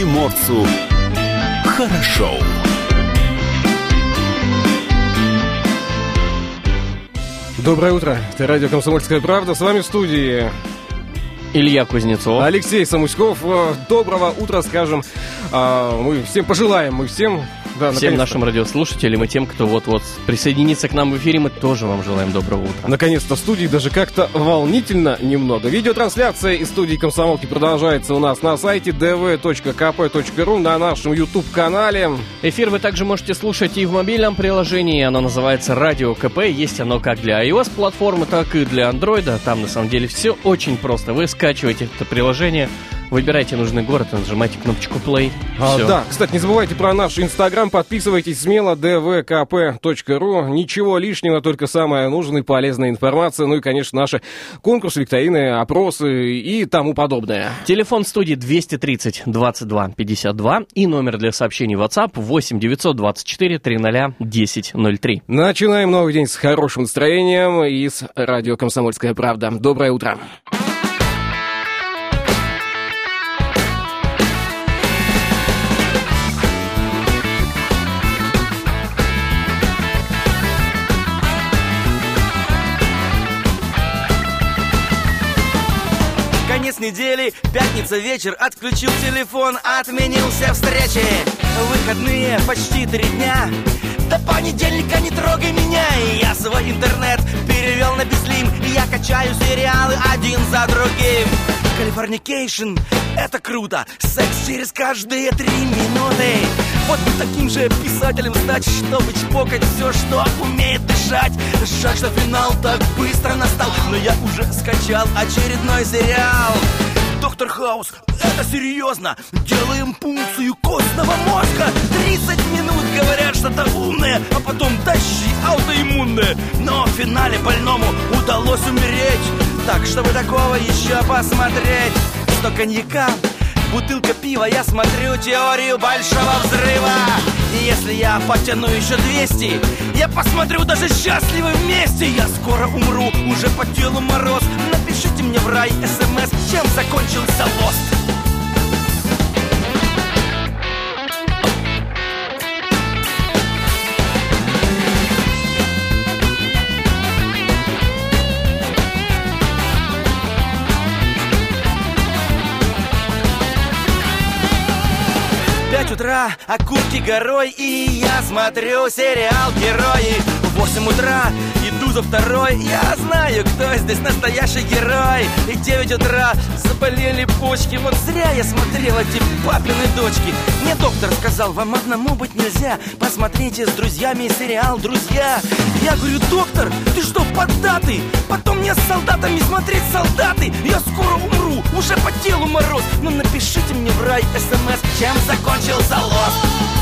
приморцу хорошо. Доброе утро. Это радио «Комсомольская правда». С вами в студии Илья Кузнецов. Алексей Самуськов. Э, Доброго утра, скажем. А, Мы всем пожелаем, мы всем да, Всем нашим радиослушателям и тем, кто вот-вот присоединится к нам в эфире, мы тоже вам желаем доброго утра. Наконец-то в студии даже как-то волнительно немного. Видеотрансляция из студии «Комсомолки» продолжается у нас на сайте dv.kp.ru, на нашем YouTube-канале. Эфир вы также можете слушать и в мобильном приложении, оно называется Радио КП, есть оно как для iOS-платформы, так и для Android, там на самом деле все очень просто. Вы скачиваете это приложение, выбираете нужный город и нажимаете кнопочку play. А, Всё. да, кстати, не забывайте про наш инстаграм, подписывайтесь смело, dvkp.ru. Ничего лишнего, только самая нужная и полезная информация. Ну и, конечно, наши конкурсы, викторины, опросы и тому подобное. Телефон студии 230 22 52 и номер для сообщений WhatsApp 8 924 300 1003. Начинаем новый день с хорошим настроением и с радио «Комсомольская правда». Доброе утро. Конец недели, пятница вечер, отключил телефон, отменил все встречи. Выходные почти три дня. До понедельника не трогай меня. Я свой интернет перевел на Безлим И я качаю сериалы один за другим. Californication, это круто. Секс через каждые три минуты Вот бы таким же писателем стать Чтобы чпокать все, что умеет дышать. Жаль, что финал так быстро настал Но я уже скачал очередной сериал. Доктор Хаус, это серьезно. Делаем пункцию костного мозга. 30 минут говорят что-то умное А потом тащи аутоиммунное Но в финале больному удалось умереть. Так, чтобы такого еще посмотреть. 100 коньяка, бутылка пива Я смотрю теорию большого взрыва. И если я потяну еще 200 Я посмотрю даже счастливы вместе. Я скоро умру, уже по телу мороз. Напишите мне в рай смс, чем закончился лост Утра, окурки горой И я смотрю сериал «Герои» В восемь утра за второй. Я знаю, кто здесь настоящий герой. И в девять утра заболели почки. Вот зря я смотрел эти папины дочки. Мне доктор сказал, вам одному быть нельзя. Посмотрите с друзьями сериал «Друзья» Я говорю, доктор, ты что, поддатый? Потом мне с солдатами смотреть солдаты. Я скоро умру, уже по телу мороз. Ну напишите мне в рай смс, чем закончился лост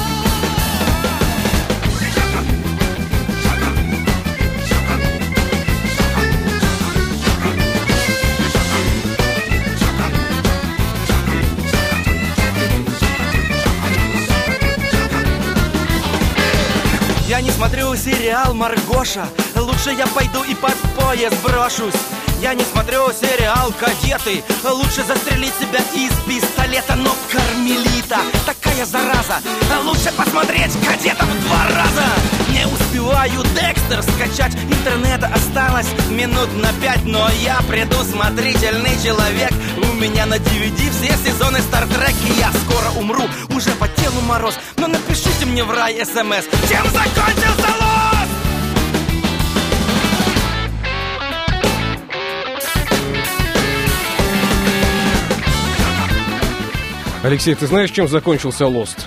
смотрю сериал Маргоша Лучше я пойду и под поезд брошусь. Я не смотрю сериал Кадеты Лучше застрелить себя из пистолета Но Кармелита такая зараза. Лучше посмотреть Кадетов два раза Не успеваю Декстер скачать Интернета осталось минут на пять Но я предусмотрительный человек У меня на DVD все сезоны Стартрек И я скоро умру, уже по телу мороз Но напишите мне в рай смс Чем закончился лост? Алексей, ты знаешь, чем закончился «Лост»?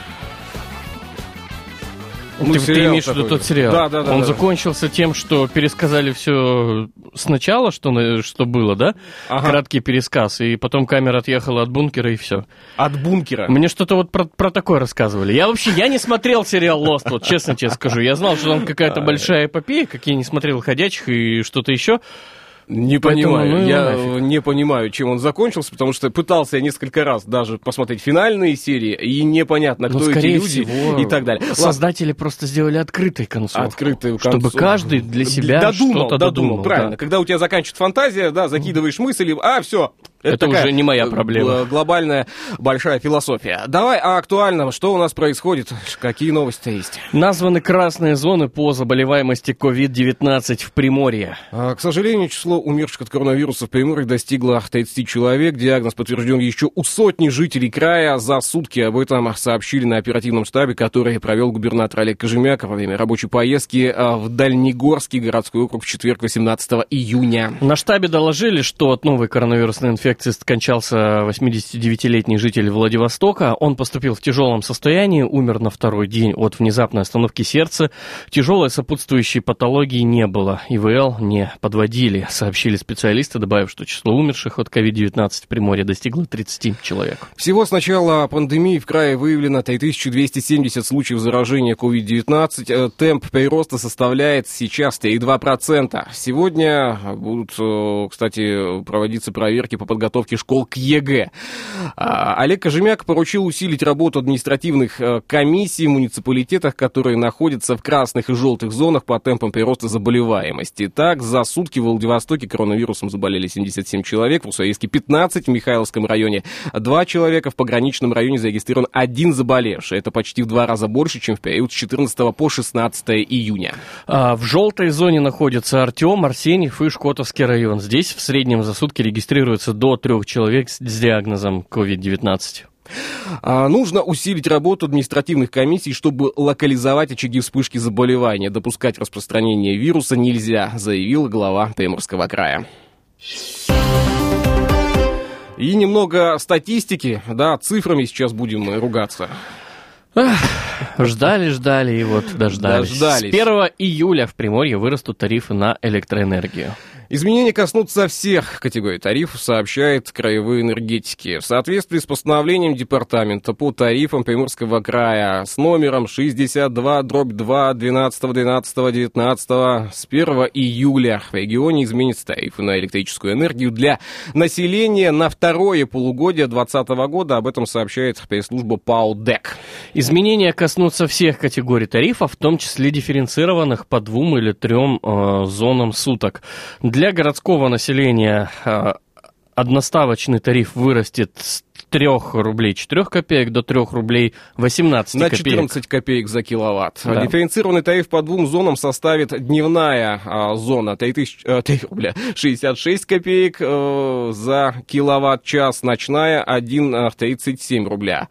Ну, ты, ты имеешь в виду тот сериал? Да, да, да. Он да. закончился тем, что пересказали все сначала, что, что было, да? Ага. Краткий пересказ, и потом камера отъехала от бункера, и все. От бункера. Мне что-то вот про, про такое рассказывали. Я вообще, я не смотрел сериал Lost, вот честно тебе скажу. Я знал, что там какая-то большая эпопея, как я не смотрел «Ходячих» и что-то еще. Не Поэтому, понимаю. ну, я нафиг. не понимаю, чем он закончился, потому что пытался я несколько раз даже посмотреть финальные серии, и непонятно, Ну, кто эти скорее люди всего, и так далее. Ладно, Создатели просто сделали открытой концовку. Открытую Чтобы концовку. каждый для себя додумал, что-то додумал, додумал. правильно. да. Когда у тебя заканчивается фантазия, да, закидываешь мысли, а, все, Это такая уже не моя проблема. гл- Глобальная большая философия. Давай о актуальном. Что у нас происходит? Какие новости есть? Названы красные зоны по заболеваемости COVID-19 в Приморье. А, К сожалению, число умерших от коронавируса в Приморье достигло 30 человек. Диагноз подтвержден еще у сотни жителей края. За сутки об этом сообщили на оперативном штабе, который провел губернатор Олег Кожемяк во время рабочей поездки а, в Дальнегорский городской округ в четверг 18 июня. На штабе доложили, что от новой коронавирусной инфекции скончался 89-летний житель Владивостока. Он поступил в тяжелом состоянии, умер на второй день от внезапной остановки сердца. Тяжелой сопутствующей патологии не было. ИВЛ не подводили, сообщили специалисты, добавив, что число умерших от COVID-19 в Приморье достигло 30 человек. Всего с начала пандемии в крае выявлено 3270 случаев заражения COVID-19. Э, Темп прироста составляет сейчас 3,2%. Сегодня будут, э, кстати, проводиться проверки по подготовке школ к ЕГЭ. Олег Кожемяк поручил усилить работу административных э, комиссий в муниципалитетах, которые находятся в красных и желтых зонах по темпам прироста заболеваемости. Так, за сутки в Владивостоке коронавирусом заболели 77 человек, в Уссурийске 15, в Михайловском районе 2 человека, в пограничном районе зарегистрирован один заболевший. Это почти в два раза больше, чем в период с 14 по 16 июня. А, В желтой зоне находятся Артем, Арсеньев и Шкотовский район. Здесь в среднем за сутки регистрируется до трех человек с диагнозом COVID-19. А, Нужно усилить работу административных комиссий, чтобы локализовать очаги вспышки заболевания. Допускать распространение вируса нельзя, заявил глава Приморского края. И немного статистики, да, цифрами сейчас будем ругаться. Ждали, ждали и вот дождались. Дождались. С 1 июля в Приморье вырастут тарифы на электроэнергию. Изменения коснутся всех категорий тарифов, сообщает краевые энергетики. В соответствии с постановлением департамента по тарифам Приморского края с номером 62 дробь 2 12 12 19 с 1 июля в регионе изменятся тарифы на электрическую энергию для населения на второе полугодие 2020 года. Об этом сообщает пресс-служба ПАО ДЭК. Изменения коснутся всех категорий тарифов, в том числе дифференцированных по двум или трем э, зонам суток. Для городского населения э, одноставочный тариф вырастет с 3 рублей 4 копеек до 3 рублей 18 На копеек. 14 копеек за киловатт. Да. Дифференцированный тариф по двум зонам составит дневная а, зона 3000, э, 3 рубля 66 копеек э, за киловатт-час, ночная 1,37 рубля.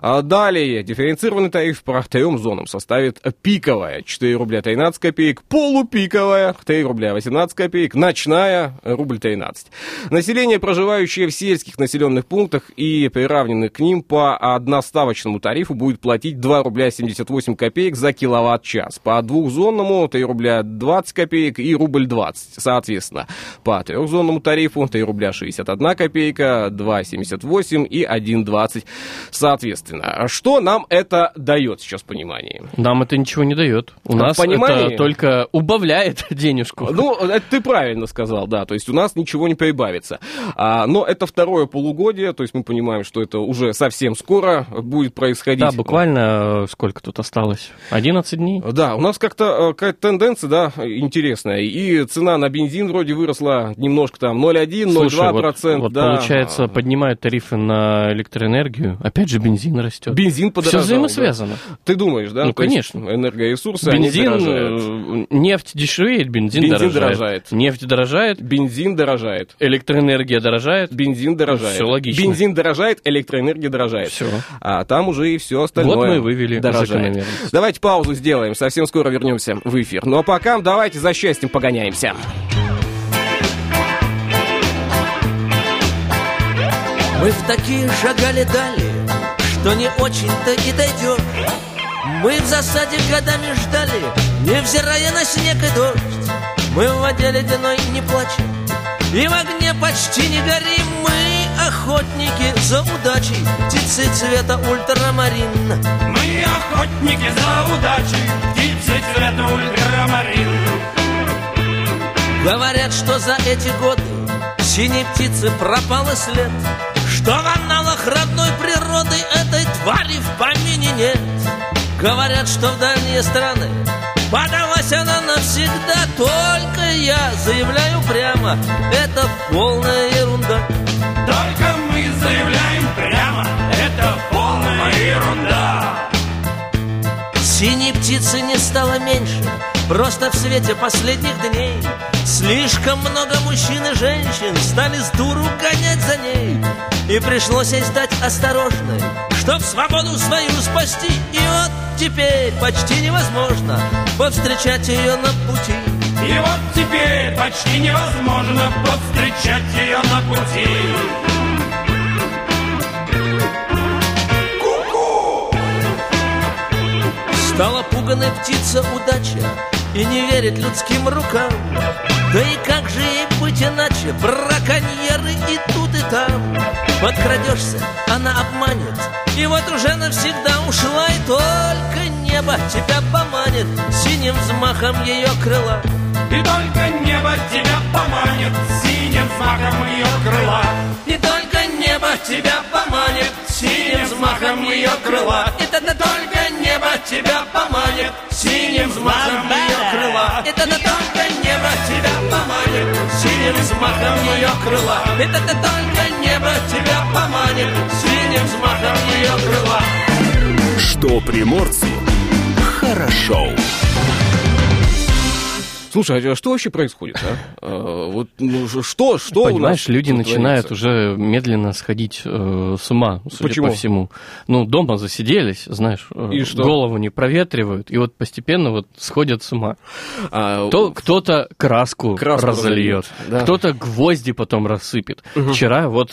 А далее дифференцированный тариф по трем зонам составит пиковая 4 рубля 13 копеек, полупиковая 3 рубля 18 копеек, ночная рубль 13. Население, проживающее в сельских населенных пунктах и приравненных к ним по одноставочному тарифу будет платить 2 рубля 78 копеек за киловатт-час. По двухзонному 3 рубля 20 копеек и рубль 20, соответственно. По трехзонному тарифу 3 рубля 61 копейка, 2,78 и 1,20, соответственно. Что нам это дает сейчас понимание? Нам это ничего не дает. У нас понимание- это только убавляет денежку. Ну, это ты правильно сказал, да, то есть у нас ничего не прибавится. А, но это второе полугодие, то есть мы понимаем, что это уже совсем скоро будет происходить. Да, буквально э, сколько тут осталось? 11 дней? Да, у нас как-то э, какая-то тенденция, да, интересная. И цена на бензин вроде выросла немножко там 0,1, Слушай, 0,2 вот, процент, вот да. получается, поднимают тарифы на электроэнергию, опять же бензин растет. Бензин подорожал. Все взаимосвязано. да. Ты думаешь, да? Ну, То есть конечно. энергоресурсы, они Бензин, дорожают. э, нефть дешевеет, бензин, Бензин дорожает. дорожает. Нефть дорожает, Бензин дорожает. электроэнергия дорожает. Бензин дорожает. Всё логично. Бензин дорожает, электроэнергия дорожает. Всё. А там уже и все остальное Вот мы и вывели дорожает. Давайте паузу сделаем, совсем скоро вернемся в эфир. Ну а пока давайте за счастьем погоняемся. Мы в такие шагали дали, что не очень-то и дойдешь. Мы в засаде годами ждали, невзирая на снег и дождь. Мы в воде ледяной не плачем, и в огне почти не горим. Мы охотники за удачей, птицы цвета ультрамарин. Мы охотники за удачей, птицы цвета ультрамарин. Говорят, что за эти годы синей птицы пропал и след, Что в аналах родной природы этой твари в помине нет. Говорят, что в дальние страны подалась она навсегда, Только я заявляю прямо, это полная ерунда мы заявляем прямо, это полная ерунда. Синей птицы не стало меньше, просто в свете последних дней. Слишком много мужчин и женщин стали с дуру гонять за ней. И пришлось ей стать осторожной, чтоб свободу свою спасти. И вот теперь почти невозможно повстречать ее на пути. И вот теперь почти невозможно повстречать ее на пути. Стала пуганой птица удача И не верит людским рукам. Да и как же ей быть иначе? Браконьеры и тут и там. Подкрадешься, она обманет. И вот уже навсегда ушла И только небо тебя поманит. Синим взмахом ее крыла. И только небо тебя поманит. Синим знаком ее крыла. И только небо тебя поманит. Синим взмахом ее крыла. Да только небо тебя поманит Синим взмахом ее крыла. Это да только небо тебя поманит Синим взмахом ее крыла. Это да только небо тебя поманит Синим взмахом ее крыла. Что приморцу хорошо. Слушай, а что вообще происходит, а? А, Вот, ну, что, что у нас Понимаешь, люди начинают творится? уже медленно сходить э, с ума, судя Почему? по всему. Ну, дома засиделись, знаешь, э, И что? голову не проветривают, и вот постепенно вот сходят с ума. А, То, кто-то краску, Краску разольет, да. кто-то гвозди потом рассыпет. Вчера вот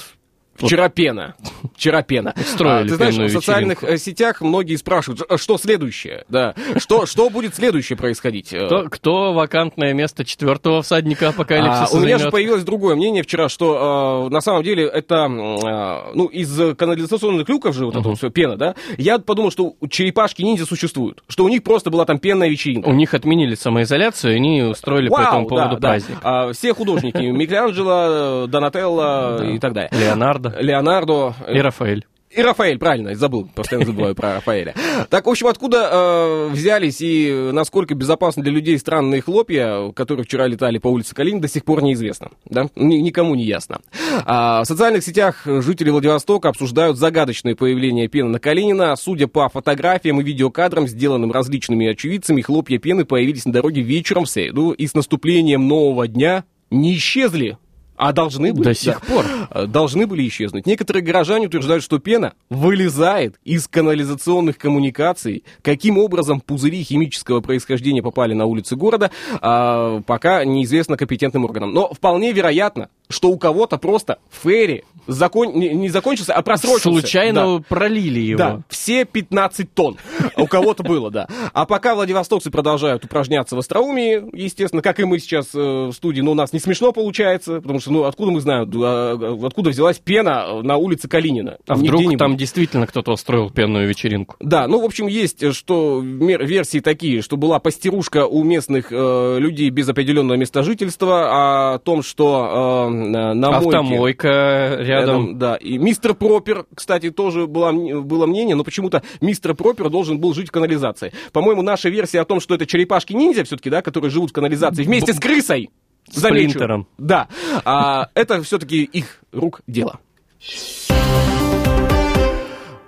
Вчера пена. Вчера пена. Устроили А, Ты знаешь, в социальных э, сетях многие спрашивают, «А что следующее? Да. Что, что будет следующее происходить? Э, кто, кто вакантное место четвертого всадника А, апокалипсиса у меня же появилось другое мнение вчера, что э, на самом деле это, э, ну, из канализационных люков же вот это вот все пена, да? Я подумал, что у черепашки-ниндзя существуют, что у них просто была там пенная вечеринка. У них отменили самоизоляцию, и они устроили по Вау, этому поводу да, да. праздник. А, все художники, Микеланджело, Донателло и так далее. Леонардо Леонардо. и Рафаэль. И Рафаэль, правильно, забыл, постоянно забываю про Рафаэля. Так, в общем, откуда э, взялись и насколько безопасны для людей странные хлопья, которые вчера летали по улице Калинин, до сих пор неизвестно. Да? Ни- никому не ясно. А, в социальных сетях жители Владивостока обсуждают загадочное появление пены на Калинина. Судя по фотографиям и видеокадрам, сделанным различными очевидцами, хлопья пены появились на дороге вечером в среду и с наступлением нового дня не исчезли. А должны были. До сих пор. Должны были исчезнуть. Некоторые горожане утверждают, что пена вылезает из канализационных коммуникаций. Каким образом пузыри химического происхождения попали на улицы города, а, пока неизвестно компетентным органам. Но вполне вероятно, что у кого-то просто ферри закон... не, не закончился, а просрочился. Случайно Да. пролили его. Да, все 15 тонн. У кого-то было, да. А пока владивостокцы продолжают упражняться в остроумии, естественно, как и мы сейчас э, в студии, но у нас не смешно получается, потому что, ну, откуда мы знаем, а, откуда взялась пена на улице Калинина? А Не вдруг там действительно кто-то устроил пенную вечеринку? Да, ну, в общем, есть, э, что версии такие, что была постирушка у местных э, людей без определенного места жительства, о том, что э, на Автомойка рядом. да. И мистер Пропер, кстати, тоже было, было мнение, но почему-то мистер Пропер должен был жить в канализации. По-моему, наша версия о том, что это черепашки-ниндзя все-таки, да, которые живут в канализации вместе с крысой. Замечу. Сплинтером. Да. А, это все-таки их рук дело.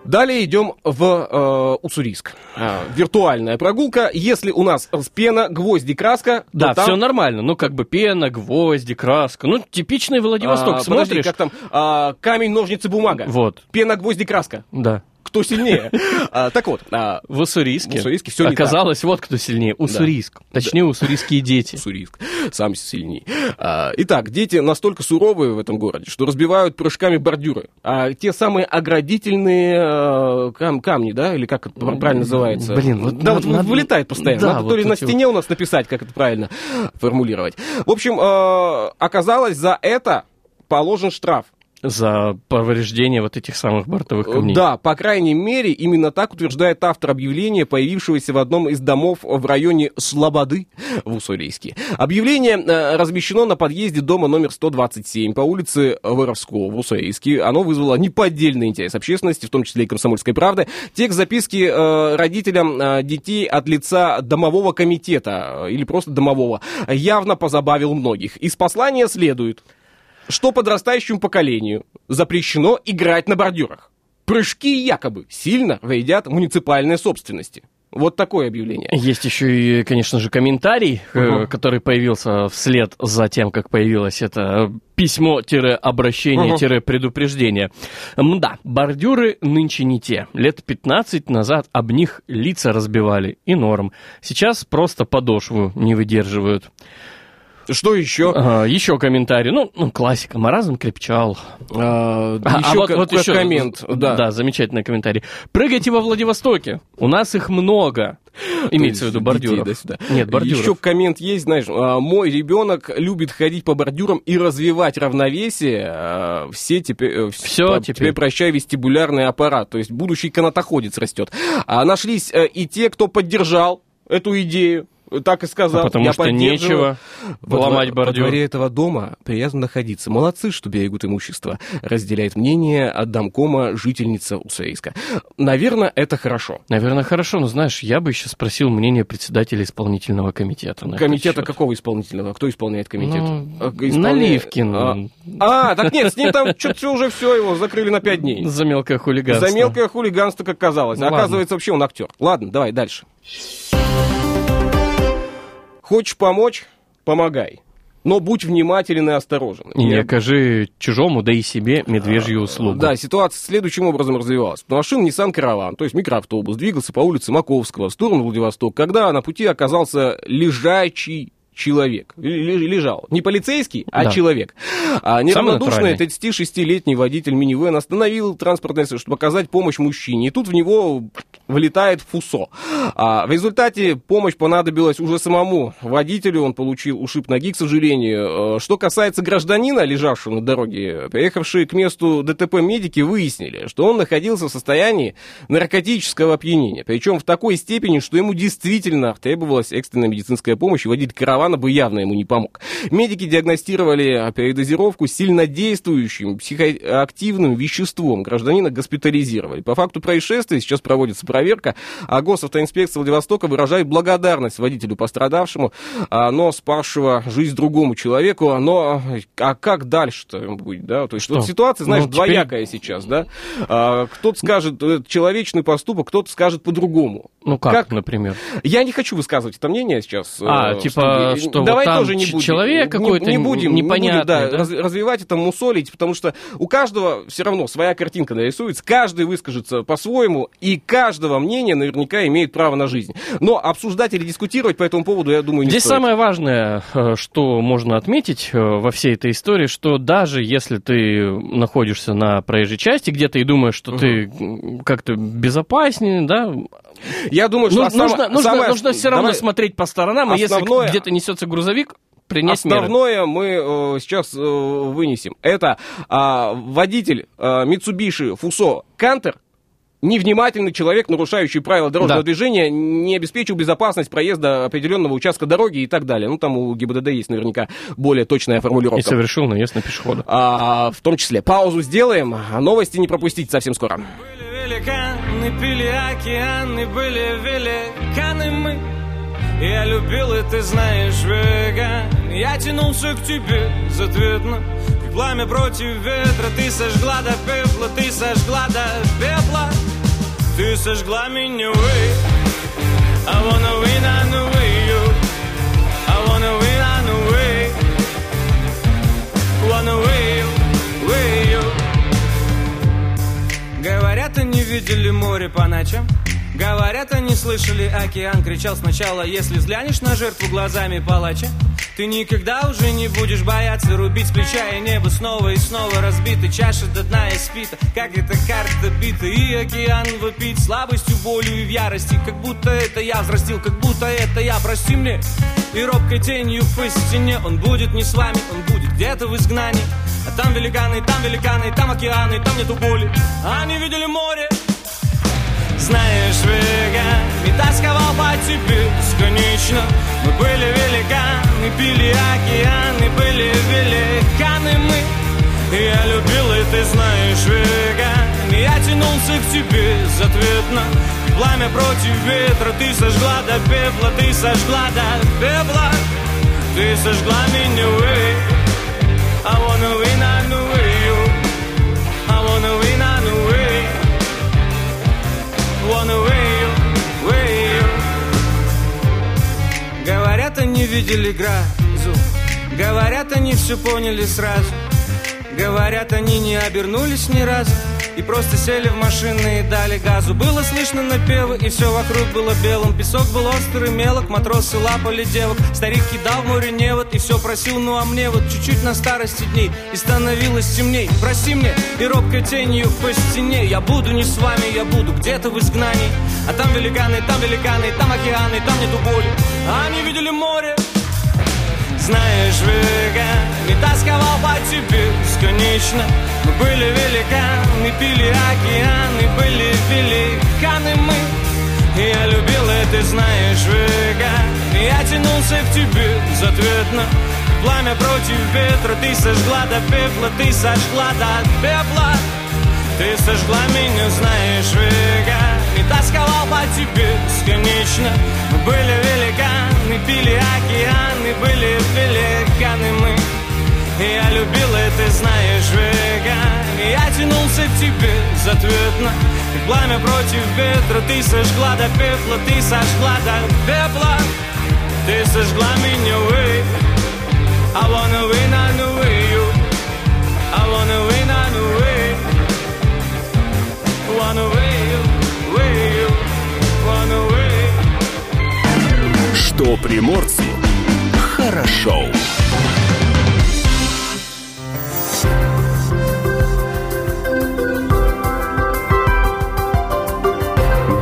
Далее идем в э, Уссурийск. А, виртуальная прогулка. Если у нас пена, гвозди, краска, Да, там- все нормально. Ну, как бы пена, гвозди, краска. Ну, типичный Владивосток. А, подожди, Смотришь? как там а, камень, ножницы, бумага. Вот, Пена, гвозди, краска. да. Кто сильнее? А, Так вот, а, В Уссурийске, В Уссурийске всё не оказалось, вот кто сильнее. Уссурийск. Точнее, уссурийские дети. Уссурийск сам сильней. А, Итак, дети настолько суровые в этом городе, что разбивают прыжками бордюры. А те самые оградительные э, кам- камни, да, или как это правильно называется? Блин, вот да, вот надо- вылетает постоянно. да, Надо вот то ли на стене у нас написать, как это правильно формулировать. В общем, э, оказалось, за это положен штраф. За повреждение вот этих самых бортовых камней. Да, по крайней мере, именно так утверждает автор объявления, появившегося в одном из домов в районе Слободы в Уссурийске. Объявление э, размещено на подъезде дома номер 127 по улице Воровского в Уссурийске. Оно вызвало неподдельный интерес общественности, в том числе и комсомольской правды. Текст записки э, родителям э, детей от лица домового комитета э, или просто домового явно позабавил многих. Из послания следует что подрастающему поколению запрещено играть на бордюрах. Прыжки якобы сильно вредят муниципальной собственности. Вот такое объявление. Есть еще и, конечно же, комментарий, Мгм. который появился вслед за тем, как появилось это письмо-обращение-предупреждение. Мда, бордюры нынче не те. Лет 15 назад об них лица разбивали, и норм. Сейчас просто подошву не выдерживают. Что еще? Ага, еще комментарий. Ну, ну, классика. Маразм крепчал. А, А, еще а вот, вот еще, коммент. Да. да, замечательный комментарий. Прыгайте во Владивостоке. У нас их много. Имеется в виду бордюров. Да, сюда. Нет, бордюров. Еще коммент есть, знаешь, а, мой ребенок любит ходить по бордюрам и развивать равновесие. а, Все теперь, э, Всё по- теперь. теперь прощай вестибулярный аппарат. То есть будущий канатоходец растет. А нашлись э, и те, кто поддержал эту идею. Так и сказал. А потому Я что нечего Во ломать дво- Во бордюр. дворе этого дома приятно находиться. Молодцы, что берегут имущество. Разделяет мнение от домкома жительница Уссурийска. Наверное, это хорошо. Наверное, хорошо, но знаешь, я бы еще спросил мнение председателя исполнительного комитета. Комитета какого исполнительного? Кто исполняет комитет? Ну, А, исполняет- Наливкин. А, а, так нет, с ним там что-то уже все, его закрыли на пять дней. За мелкое хулиганство. За мелкое хулиганство, как казалось. Ну. Оказывается, вообще он актер. Ладно, давай дальше. Хочешь помочь? Помогай. Но будь внимателен и осторожен. И не Я- окажи чужому, да и себе медвежью услугу. Да, ситуация следующим образом развивалась. Машина Nissan Caravan, то есть микроавтобус, двигался по улице Маковского в сторону Владивосток, когда на пути оказался лежачий человек. Лежал. Не полицейский, а Да. человек. А неравнодушный натуральный. 36-летний водитель минивэн остановил транспортное средство, чтобы оказать помощь мужчине. И тут в него влетает фусо. А в результате помощь понадобилась уже самому водителю. Он получил ушиб ноги, к сожалению. Э, Что касается гражданина, лежавшего на дороге, приехавшие к месту ДТП медики выяснили, что он находился в состоянии наркотического опьянения. Причем в такой степени, что ему действительно требовалась экстренная медицинская помощь, и водитель каравана бы явно ему не помог. Медики диагностировали передозировку сильнодействующим психоактивным веществом. Гражданина госпитализировали. По факту происшествия сейчас проводится проверка, а госавтоинспекция Владивостока выражает благодарность водителю пострадавшему, а, но спасшего жизнь другому человеку. Но а как дальше-то будет, да? То есть Что? вот ситуация, знаешь, Ну, теперь- двоякая сейчас, да? А, кто-то скажет э, человечный поступок, кто-то скажет по-другому. Ну как, Как? например? Я не хочу высказывать это мнение сейчас. А, э, типа, чтобы- что вот Давай там тоже не будем. человек Не- какой-то не, будем, не будем, непонятный, да, да? раз- развивать это, мусолить, потому что у каждого все равно своя картинка нарисуется, каждый выскажется по-своему, и каждого мнения наверняка имеет право на жизнь. Но обсуждать или дискутировать по этому поводу, я думаю, не Здесь стоит. самое важное, э, что можно отметить э, во всей этой истории, что даже если ты находишься на проезжей части где-то и думаешь, что ты м, как-то безопаснее, да, Я думаю, что ну, основ- нужно, нужно, самое- нужно все равно давай- смотреть по сторонам, и если Основное- где-то несется грузовик, принять меры. Основное мы э, сейчас э, вынесем. Это а, водитель а, Mitsubishi Fuso Canter, невнимательный человек, нарушающий правила дорожного Да. движения, не обеспечил безопасность проезда определенного участка дороги и так далее. Ну, там у ГИБДД есть наверняка более точная И формулировка. совершил наезд на пешехода. А, в том числе. Паузу сделаем, а новости не пропустить совсем скоро. Были великаны, пили океаны, были великаны мы. Я любил, и ты знаешь, веган. Я тянулся к тебе безответно, как пламя против ветра. Ты сожгла до пепла, ты сожгла до пепла. Ты сожгла меня, way. I wanna win the way, you. I wanna win on the way. Wanna way, Говорят, они видели море по ночам Говорят, они слышали океан Кричал сначала, если взглянешь на жертву глазами палача Ты никогда уже не будешь бояться Рубить с плеча и небо снова и снова разбиты Чаша до дна испита, как эта карта бита И океан вопит слабостью, болью и в ярости Как будто это я взрастил, как будто это я Прости мне. И робкой тенью по стене Он будет не с вами, он будет где-то в изгнании. А там великаны, там великаны, там океаны, там нету боли. А Они видели море Знаешь, веган, и тосковал по тебе бесконечно. Мы были великаны, пили океаны, были великаны мы. Я любил, и ты знаешь, веган И Я тянулся к тебе безответно. Пламя против ветра, ты сожгла до пепла Ты сожгла до пепла. Ты сожгла меня, way I wanna win wanna whale, whale. Говорят, они видели грозу. Говорят, они все поняли сразу. Говорят, они не обернулись ни разу. И просто сели в машины и дали газу. Было слышно напевы, и все вокруг было белым. Песок был острый, мелок, матросы лапали девок. Старик кидал в море невод и все просил Ну а мне вот чуть-чуть на старости дней И становилось темней. Прости мне, и робкой тенью по стене. Я буду не с вами, я буду где-то в изгнании А там великаны, там великаны, там океаны, там нету боли. А они видели море знаешь, веками тосковал по тебе бесконечно Мы были великаны, пили океаны, были великаны мы. И я любил, и ты знаешь, веками Я тянулся к тебе безответно. Пламя против ветра, ты сожгла до пепла, ты сожгла до пепла. Ты сожгла меня, знаешь, веками Тосковал по тебе бесконечно Мы были великаны, пили океаны Были великаны мы. Я любил, и ты знаешь, веками Я тянулся к тебе безответно Как пламя против ветра. Ты сожгла до пепла, ты сожгла до пепла. Ты сожгла меня, вы. I wanna win, I know you. I wanna win, I know you Run away, Что приморцу хорошо.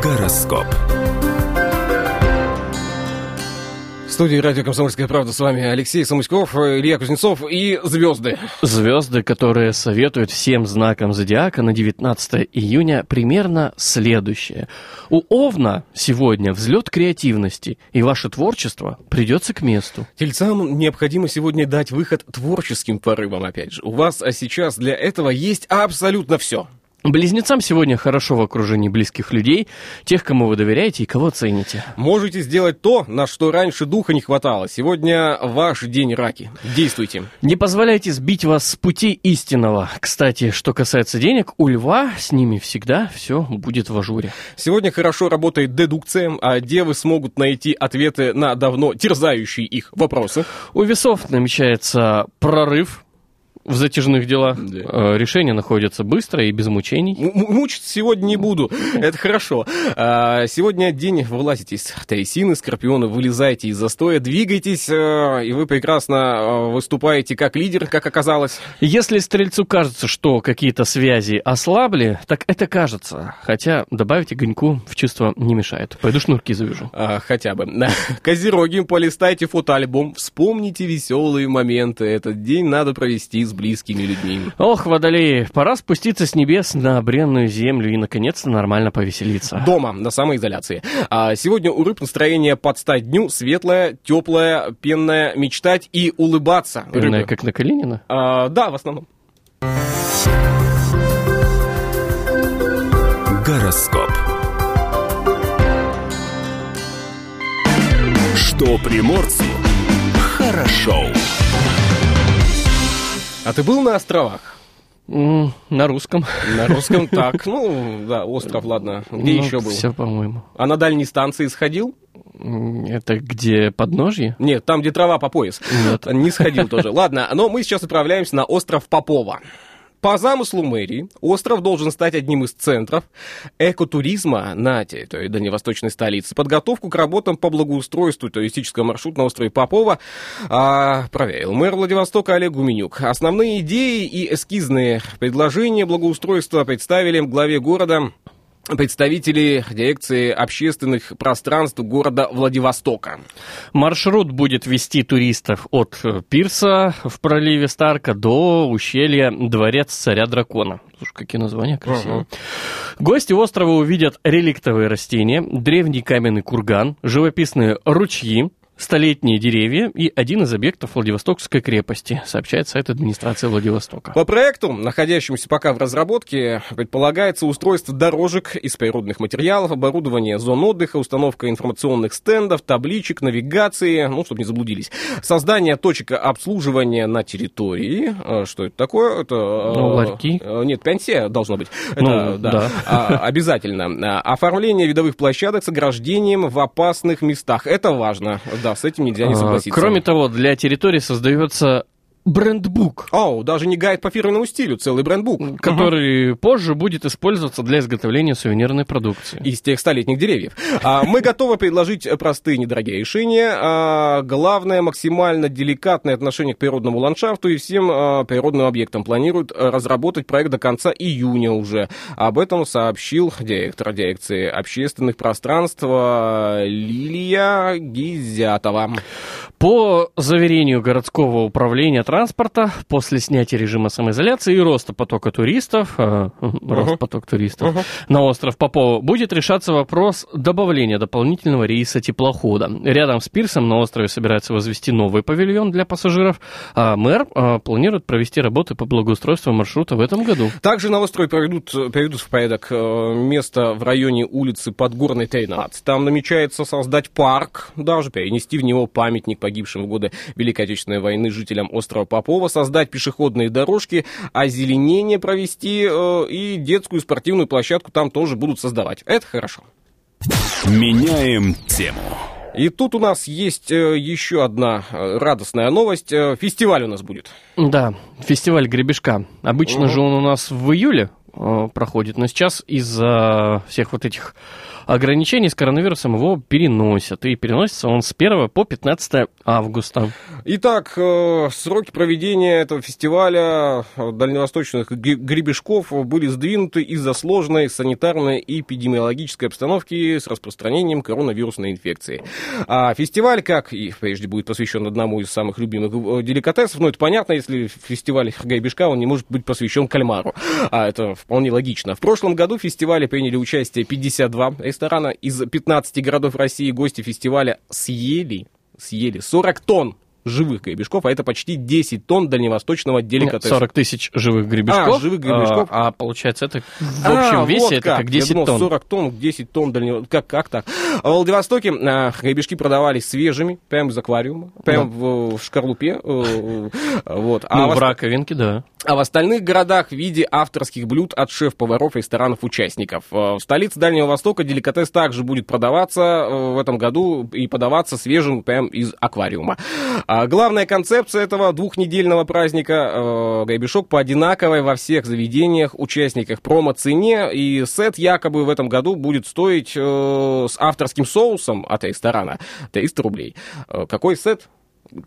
Гороскоп. Студии радио «Комсомольская правда» с вами Алексей Самуськов, Илья Кузнецов и звезды. Звезды, которые советуют всем знакам зодиака на 19 июня примерно следующее. У Овна сегодня взлет креативности, и ваше творчество придется к месту. Тельцам необходимо сегодня дать выход творческим порывам, опять же. У вас а сейчас для этого есть абсолютно все. Близнецам сегодня хорошо в окружении близких людей, тех, кому вы доверяете и кого цените. Можете сделать то, на что раньше духа не хватало. Сегодня ваш день раки. Действуйте. Не позволяйте сбить вас с пути истинного. Кстати, что касается денег, у льва с ними всегда все будет в ажуре. Сегодня хорошо работает дедукция, а девы смогут найти ответы на давно терзающие их вопросы. У весов намечается прорыв в затяжных делах. Да. Э, Решение находится быстро и без мучений. М- м- Мучиться сегодня не буду, это хорошо. А, Сегодня день вы вылазитесь, трясины, скорпионы, вылезайте из застоя, двигайтесь, э, и вы прекрасно э, выступаете как лидер, как оказалось. Если стрельцу кажется, что какие-то связи ослабли, так это кажется. Хотя добавить огоньку в чувство не мешает. Пойду шнурки завяжу. А, хотя бы. Козероги, полистайте фотоальбом, вспомните веселые моменты. Этот день надо провести с близкими людьми. Ох, водолеи, пора спуститься с небес на бренную землю и, наконец-то, нормально повеселиться. Дома, на самоизоляции. А сегодня у рыб настроение под стать дню светлое, теплое, пенное, мечтать и улыбаться. Пенная, Рыбы. как на Калинина. А, да, в основном. Гороскоп. Что приморцу хорошо. А ты был на островах? На русском. На русском так. Ну, да, остров, ладно. Где еще был? Все, по-моему. А на дальней станции сходил? Это где подножье? Нет, там, где трава по пояс. Нет. Не сходил тоже. Ладно, но мы сейчас отправляемся на остров Попова. По замыслу мэрии, остров должен стать одним из центров экотуризма на территории дальневосточной столицы. Подготовку к работам по благоустройству туристического маршрута на острове Попова а, проверил мэр Владивостока Олег Гуменюк. Основные идеи и эскизные предложения благоустройства представили главе города представители дирекции общественных пространств города Владивостока. Маршрут будет вести туристов от э, пирса в проливе Старка до ущелья Дворец Царя Дракона. Слушай, какие названия красивые. Гости острова увидят реликтовые растения, древний каменный курган, живописные ручьи, столетние деревья и один из объектов Владивостокской крепости, сообщает сайт администрации Владивостока. По проекту, находящемуся пока в разработке, предполагается устройство дорожек из природных материалов, оборудование зон отдыха, установка информационных стендов, табличек, навигации, ну, чтобы не заблудились, создание точек обслуживания на территории. Э, Что это такое? Это... Ну, ларьки. э, Нет, пенсия должна быть. Это, Ну, да, да. а, обязательно. А, Оформление видовых площадок с ограждением в опасных местах. Это важно. Да, с этим нельзя не А, согласиться. Кроме того, для территории создается брендбук, О, даже не гайд по фирменному стилю, целый брендбук. который позже будет использоваться для изготовления сувенирной продукции. из тех столетних деревьев. А, мы готовы предложить простые недорогие решения. А, главное, максимально деликатное отношение к природному ландшафту и всем а, природным объектам. Планируют разработать проект до конца июня уже. Об этом сообщил директор дирекции общественных пространств Лилия Гизятова. По заверению городского управления транспорта, после снятия режима самоизоляции и роста потока туристов, э, рост поток туристов на остров Попова, будет решаться вопрос добавления дополнительного рейса теплохода. Рядом с пирсом на острове собирается возвести новый павильон для пассажиров, а мэр э, планирует провести работы по благоустройству маршрута в этом году. Также на острове приведут, приведут в порядок э, место в районе улицы Подгорной 13. Там намечается создать парк, даже перенести в него памятник погибшим в годы Великой Отечественной войны жителям острова Попова, создать пешеходные дорожки, озеленение провести э, и детскую спортивную площадку там тоже будут создавать. Это хорошо. Меняем тему. И тут у нас есть э, еще одна э, радостная новость. Фестиваль у нас будет. Да, фестиваль гребешка. Обычно же он у нас в июле проходит, но сейчас из-за всех вот этих ограничений с коронавирусом его переносят. И переносится он с 1 по 15 августа. Итак, э, сроки проведения этого фестиваля э, дальневосточных гребешков были сдвинуты из-за сложной санитарной и эпидемиологической обстановки с распространением коронавирусной инфекции. А фестиваль, как и прежде, будет посвящен одному из самых любимых э, деликатесов, ну это понятно, если фестиваль гребешка, он не может быть посвящен кальмару. А это вполне логично. В прошлом году в фестивале приняли участие 52 ресторана из 15 городов России. Гости фестиваля съели съели 40 тонн живых гребешков, а это почти 10 тонн дальневосточного деликатеса. 40 тысяч живых гребешков. А, живых гребешков. А, а получается, это в А, общем весе вот это как 10 Я думал, тонн. 40 тонн, 10 тонн дальнего... Как, как так? А В Владивостоке а, гребешки продавались свежими, прямо из аквариума, прямо в, в шкарлупе. э, Вот. А Ну, в раковинке, да. А в остальных городах в виде авторских блюд от шеф-поваров ресторанов-участников. Э, В столице Дальнего Востока деликатес также будет продаваться э, в этом году и подаваться свежим прямо из аквариума. А главная концепция этого двухнедельного праздника э, гребешок по одинаковой во всех заведениях, участниках промо-цене. И сет якобы в этом году будет стоить э, с авторским соусом от ресторана 300 рублей. Э, Какой сет?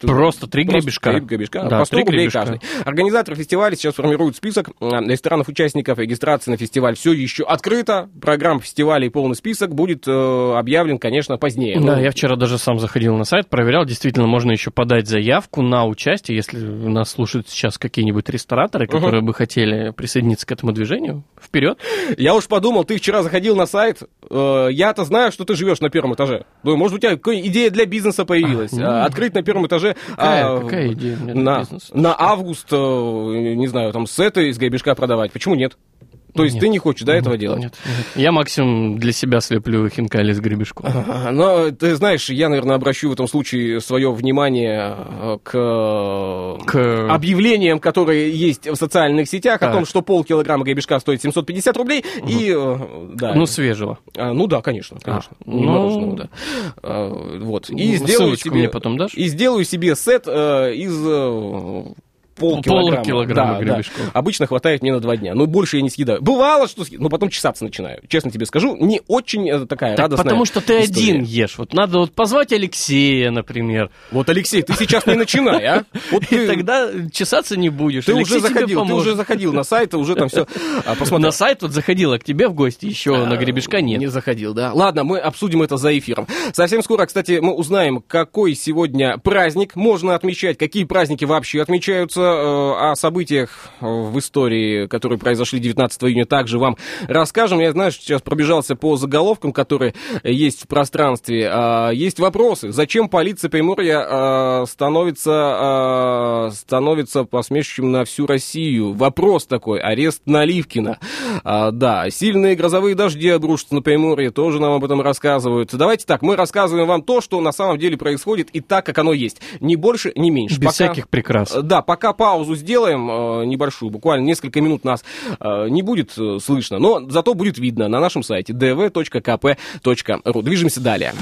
Просто три Просто гребешка. три гребешка, Да, по 100 три рублей гребешка. каждый. Организаторы фестиваля сейчас формируют список э, ресторанов-участников. Регистрация на фестиваль все еще открыта. Программа фестиваля и полный список будет э, объявлен, конечно, позднее. Да, Ну, я вчера даже сам заходил на сайт, проверял. Действительно, можно еще подать заявку на участие, если нас слушают сейчас какие-нибудь рестораторы, которые бы хотели присоединиться к этому движению. Вперед. Я уж подумал, ты вчера заходил на сайт, э, я-то знаю, что ты живешь на первом этаже. Думаю, может, у тебя идея для бизнеса появилась. А. А, открыть на первом этаже Какая- а, какая идея на, на август, э, не знаю, там сеты из гребешка продавать. Почему нет? То есть Нет. ты не хочешь, да, этого делать? Нет, нет. Я максимум для себя слеплю хинкали с гребешком. Ага, Но, ты знаешь, я, наверное, обращу в этом случае свое внимание э, к, К- объявлениям, которые есть в социальных сетях о Так. том, что полкилограмма гребешка стоит 750 рублей, и, э, да, Ну, свежего. а, ну да, конечно, конечно, А, ну, да. А, вот, и Ну, сделаю себе, мне потом дашь? и сделаю себе сет э, из э, полкилограмма. Полкилограмма Да, да. гребешков. Обычно хватает мне на два дня, но больше я не съедаю. Бывало, что съедаю, но потом чесаться начинаю. Честно тебе скажу, не очень э, такая Так радостная потому что ты история. один ешь. Вот надо вот позвать Алексея, например. Вот, Алексей, ты сейчас не начинай, а? Вот И ты, тогда чесаться не будешь. ты Алексей уже заходил, ты уже заходил на сайт, и уже там все посмотрел. На сайт вот заходила к тебе в гости, еще на гребешка нет. Не заходил, да. Ладно, мы обсудим это за эфиром. Совсем скоро, кстати, мы узнаем, какой сегодня праздник можно отмечать, какие праздники вообще отмечаются, о событиях э, в истории, которые произошли 19 июня, также вам расскажем. Я, знаешь, сейчас пробежался по заголовкам, которые есть в пространстве. А, Есть вопросы. Зачем полиция Приморья э, становится, э, становится посмешищем на всю Россию? Вопрос такой. Арест Наливкина. А, да, сильные грозовые дожди обрушатся на Приморье, тоже нам об этом рассказывают. Давайте так, мы рассказываем вам то, что на самом деле происходит и так, как оно есть. Ни больше, ни меньше. Без всяких прикрас. Э, Да, пока паузу сделаем э, небольшую, буквально несколько минут нас э, не будет э, слышно, но зато будет видно на нашем сайте dv.kp.ru. Движемся далее.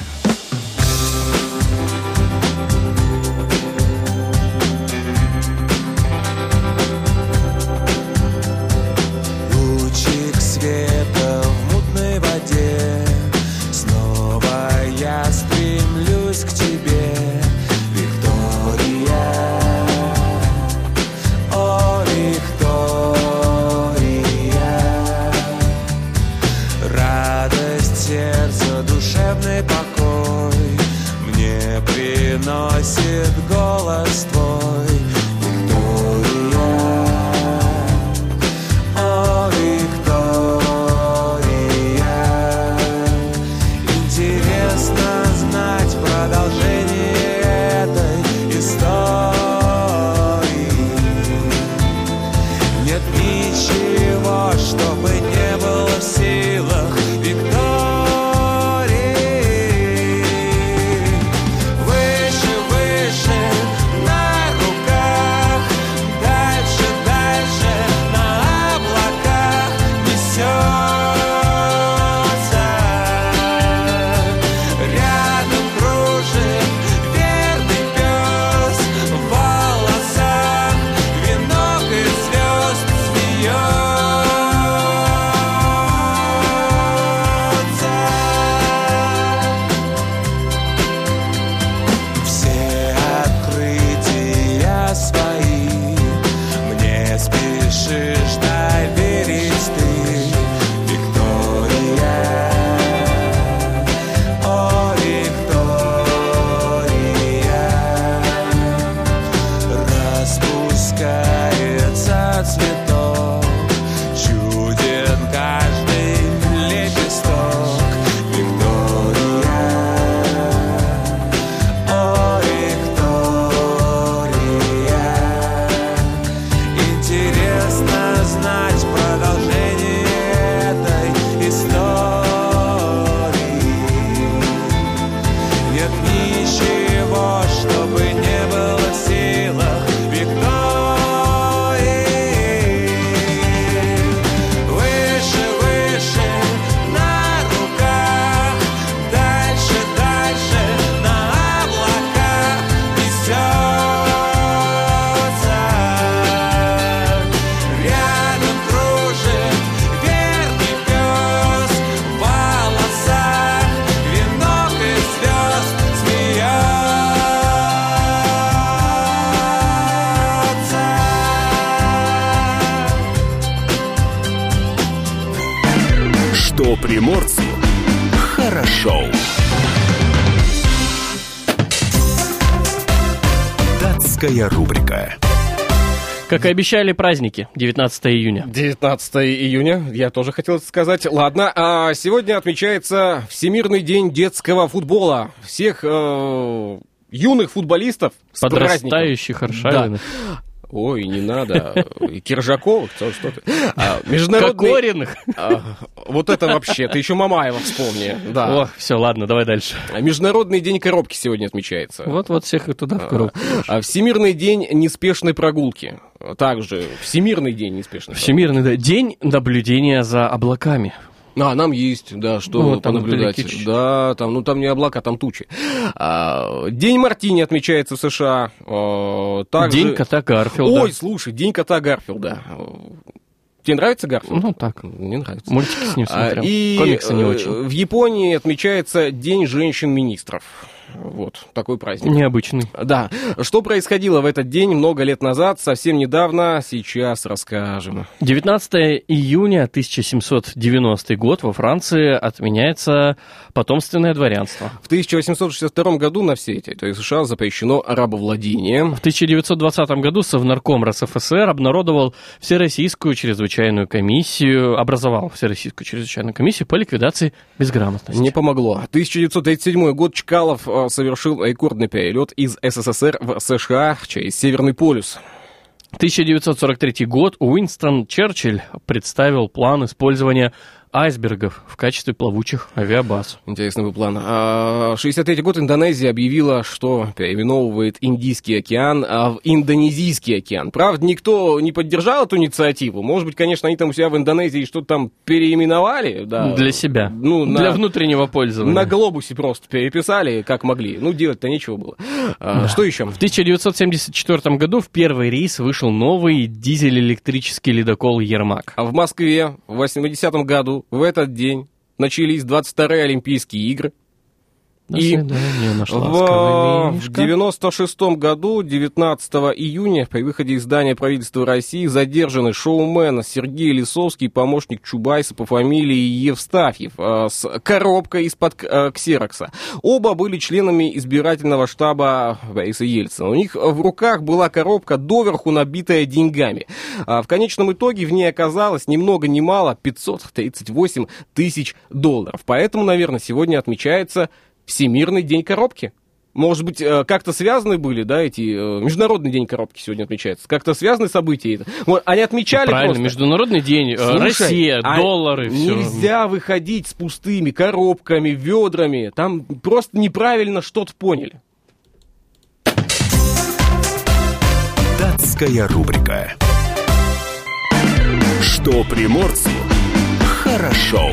Датская рубрика. Как и обещали, праздники. 19 июня. 19 июня, я тоже хотел это сказать. Ладно, а сегодня отмечается Всемирный день детского футбола. Всех э, юных футболистов с. Подрастающих Аршавиных. Ой, не надо. Киржаковых, что, что ты. А, международный... Кокориных. А, вот это вообще, ты еще Мамаева вспомни. Да. О, все, ладно, давай дальше. Международный день коробки сегодня отмечается. Вот-вот всех и туда в коробку. А Всемирный день неспешной прогулки. Также Всемирный день неспешной прогулки. Всемирный да, день наблюдения за облаками. А, нам есть, да, что Вот там понаблюдать. вдалеке чуть-чуть. Да, там, ну там не облака, там тучи. А, день Мартини отмечается в США. А, также- День кота Гарфилда. Ой, слушай, день кота Гарфилда. Тебе нравится Гарфилд? Ну так, Не нравится. мультики с ним А, смотрел. И Комиксы не э, очень. в Японии отмечается День женщин-министров. Вот, такой праздник. Необычный. Да. Что происходило в этот день много лет назад, совсем недавно, сейчас расскажем. 19 июня 1790 год во Франции отменяется потомственное дворянство. В 1862 году на всей территории США запрещено рабовладение. В 1920 году Совнарком РСФСР обнародовал Всероссийскую чрезвычайную комиссию, образовал Всероссийскую чрезвычайную комиссию по ликвидации безграмотности. Не помогло. 1937 год Чкалов э, совершил рекордный перелет из СССР в США через Северный полюс. 1943 год Уинстон Черчилль представил план использования айсбергов в качестве плавучих авиабаз. Интересный был план. А, 63 год Индонезия объявила, что переименовывает Индийский океан а, в Индонезийский океан. Правда, никто не поддержал эту инициативу. Может быть, конечно, они там у себя в Индонезии что-то там переименовали. Да. Для себя. Ну, на- Для внутреннего пользования. На глобусе просто переписали, как могли. Ну, делать-то нечего было. А, Что еще? В 1974 году в первый рейс вышел новый дизель-электрический ледокол «Ермак». А в Москве в 80-м году, в этот день, начались 22-е Олимпийские игры. До И свидания, наш В, в мишка. 96 году, 19 июня, при выходе из здания правительства России задержаны шоумен Сергей Лисовский, помощник Чубайса по фамилии Евстафьев, э, с коробкой из-под э, ксерокса. Оба были членами избирательного штаба Бориса Ельцина. У них в руках была коробка, доверху набитая деньгами. А в конечном итоге в ней оказалось ни много ни мало 538 тысяч долларов. Поэтому, наверное, сегодня отмечается Всемирный день коробки. Может быть, э, как-то связаны были, да, эти... э, Международный день коробки сегодня отмечается. Как-то связаны события они отмечали Правильно, просто. Международный день, э, Слушай, Россия, а доллары, все. Нельзя выходить с пустыми коробками, ведрами. Там просто неправильно что-то поняли. Датская рубрика. Что приморцу хорошо.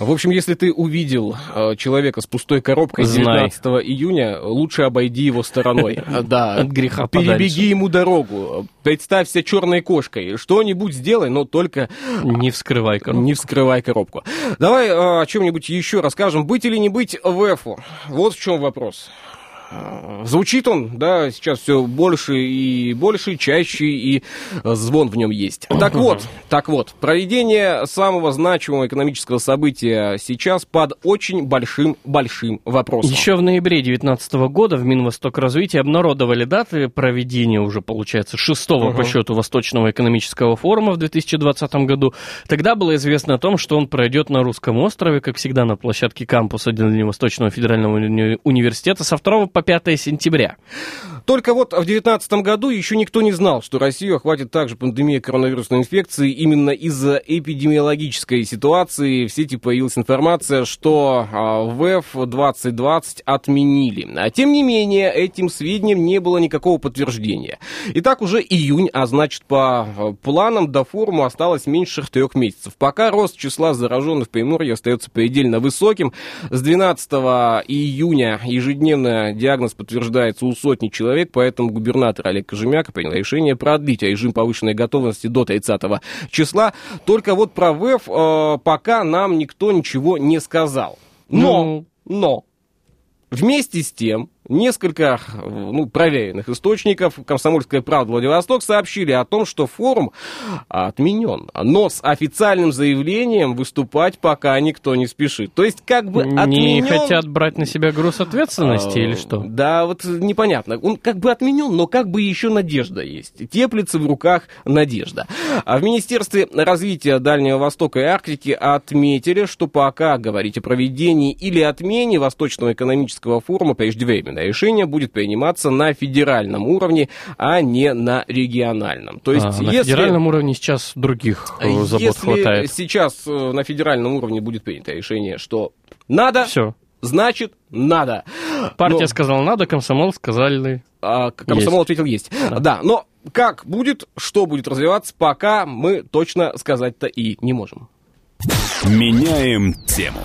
В общем, если ты увидел э, человека с пустой коробкой Знай. 19 июня, лучше обойди его стороной. Да, От греха Перебеги ему дорогу. Представься черной кошкой. Что-нибудь сделай, но только Не вскрывай коробку. не вскрывай коробку. Давай э, о чем-нибудь еще расскажем. Быть или не быть ВЭФу? Вот в чем вопрос. Э, Звучит он, да, сейчас все больше и больше, чаще, и э, звон в нем есть. Так вот, так вот, проведение самого значимого экономического события сейчас под очень большим-большим вопросом. Еще в ноябре 2019 года в Минвостокразвитии обнародовали даты проведения уже, получается, шестого по счету Восточного экономического форума в 2020 году. Тогда было известно о том, что он пройдет на Русском острове, как всегда, на площадке кампуса Дальневосточного федерального уни- университета со 2 по 5 сентября. Только вот в 2019 году еще никто не знал, что Россию охватит также пандемия коронавирусной инфекции. Именно из-за эпидемиологической ситуации в сети появилась информация, что а, ВЭФ 2020 отменили. А тем не менее, этим сведениям не было никакого подтверждения. Итак, уже июнь, а значит, по а, планам до форума осталось меньше трех месяцев. Пока рост числа зараженных в Приморье остается предельно высоким. С 12 июня ежедневно диагноз подтверждается у сотни человек, поэтому губернатор Олег Кожемяка принял решение продлить режим повышенной готовности до 30 числа. Только вот про ВЭФ э, пока нам никто ничего не сказал. Но, Ну. но, вместе с тем, несколько ну, проверенных источников, «Комсомольская правда» Владивосток, сообщили о том, что форум отменен. Но с официальным заявлением выступать пока никто не спешит. То есть как бы Не отменен... хотят брать на себя груз ответственности или что? Да, вот непонятно. Он как бы отменен, но как бы еще надежда есть. Теплится в руках надежда. А в Министерстве развития Дальнего Востока и Арктики отметили, что пока говорить о проведении или отмене Восточного экономического форума преждевременное решение будет приниматься на федеральном уровне, а не на региональном. То есть, А, на если... федеральном уровне сейчас других э, забот Если хватает. сейчас э, на федеральном уровне будет принято решение, что надо, Все. значит надо. Партия Но- сказала надо, комсомол сказали А, комсомол ответил есть. Да. но как будет, что будет развиваться, пока мы точно сказать-то и не можем. Меняем тему.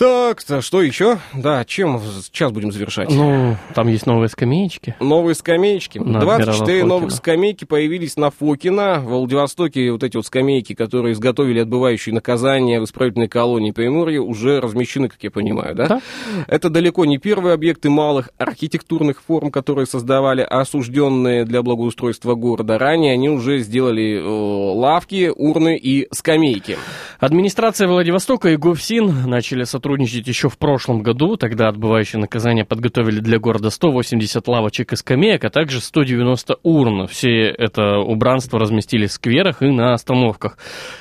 Так, то что еще? Да, чем сейчас будем завершать? Ну, там есть новые скамеечки. Новые скамеечки. На 24 Адмирала новых скамейки появились на Фокина. В Владивостоке вот эти вот скамейки, которые изготовили отбывающие наказания в исправительной колонии Приморья, уже размещены, как я понимаю, да? Да. Это далеко не первые объекты малых архитектурных форм, которые создавали осужденные для благоустройства города. Ранее они уже сделали э, лавки, урны и скамейки. Администрация Владивостока и ГОВСИН начали сотрудничать еще в прошлом году. Тогда отбывающие наказания подготовили для города 180 лавочек и скамеек, а также 190 урн. Все это убранство разместили в скверах и на остановках.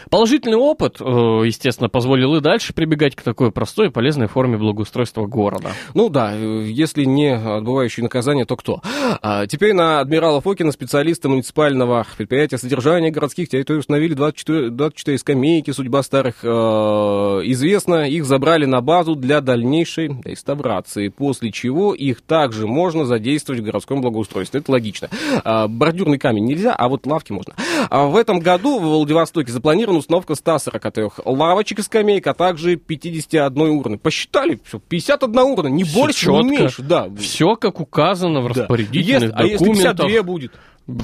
Положительный опыт, э, естественно, позволил и дальше прибегать к такой простой и полезной форме благоустройства города. Ну да, э, если не отбывающие наказания, то кто? А, теперь на адмирала Фокина специалисты муниципального предприятия содержания городских территорий установили 24, 24 скамейки. Судьба старых э, известна. Их забрали на базу для дальнейшей реставрации, после чего их также можно задействовать в городском благоустройстве. Это логично. А, бордюрный камень нельзя, а вот лавки можно. А в этом году в Владивостоке запланирована установка 143 лавочек и скамеек, а также 51 урны. Посчитали, всё, 51 урна, не больше, не меньше. Да. Все как указано в Да. распорядительных Если- а если документах. 52 будет?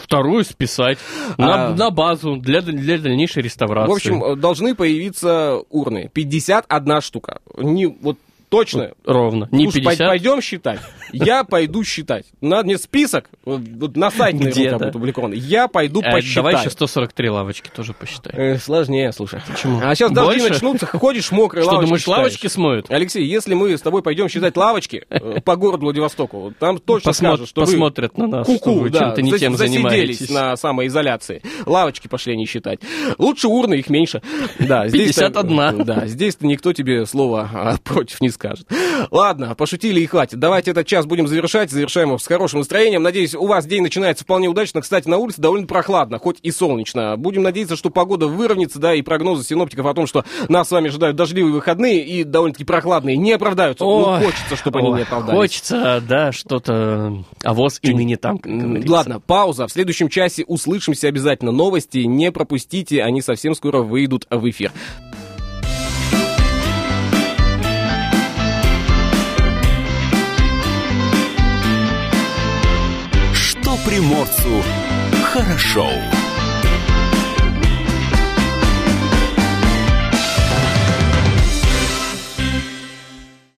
Вторую списать на, А. на базу для, для дальнейшей реставрации. В общем, э, должны появиться урны. 51 штука. Не, вот точно. ровно. Не Слушай, 50. пойдем считать. Я пойду считать. Надо мне список, вот, на сайте наверняка будет опубликован. Я пойду Э, посчитаю. давай еще 143 лавочки тоже посчитай. Э, сложнее, слушай. Почему? А сейчас дожди Больше? начнутся, ходишь мокрый, Что, лавочки думаешь, считаешь. лавочки смоют? Алексей, если мы с тобой пойдем считать лавочки э, по городу Владивостоку, там точно Посмо- скажут, что вы посмотрят на нас, что ку-ку, вы да, чем-то не тем занимаетесь. на самоизоляции. Лавочки пошли не считать. Лучше урны, их меньше. Да, здесь 51. Да, здесь-то никто тебе слова а, против не скажет. Ладно, пошутили и хватит. Давайте этот час будем завершать. Завершаем его с хорошим настроением. Надеюсь, у вас день начинается вполне удачно. Кстати, на улице довольно прохладно, хоть и солнечно. Будем надеяться, что погода выровняется, да, и прогнозы синоптиков о том, что нас с вами ожидают дождливые выходные и довольно-таки прохладные, не оправдаются. Ой, ну, хочется, чтобы они ой, не оправдались. Хочется, да, что-то... А воз и ныне там. Ладно, пауза. В следующем часе услышимся обязательно. Новости не пропустите, они совсем скоро выйдут в эфир. Приморцу хорошо.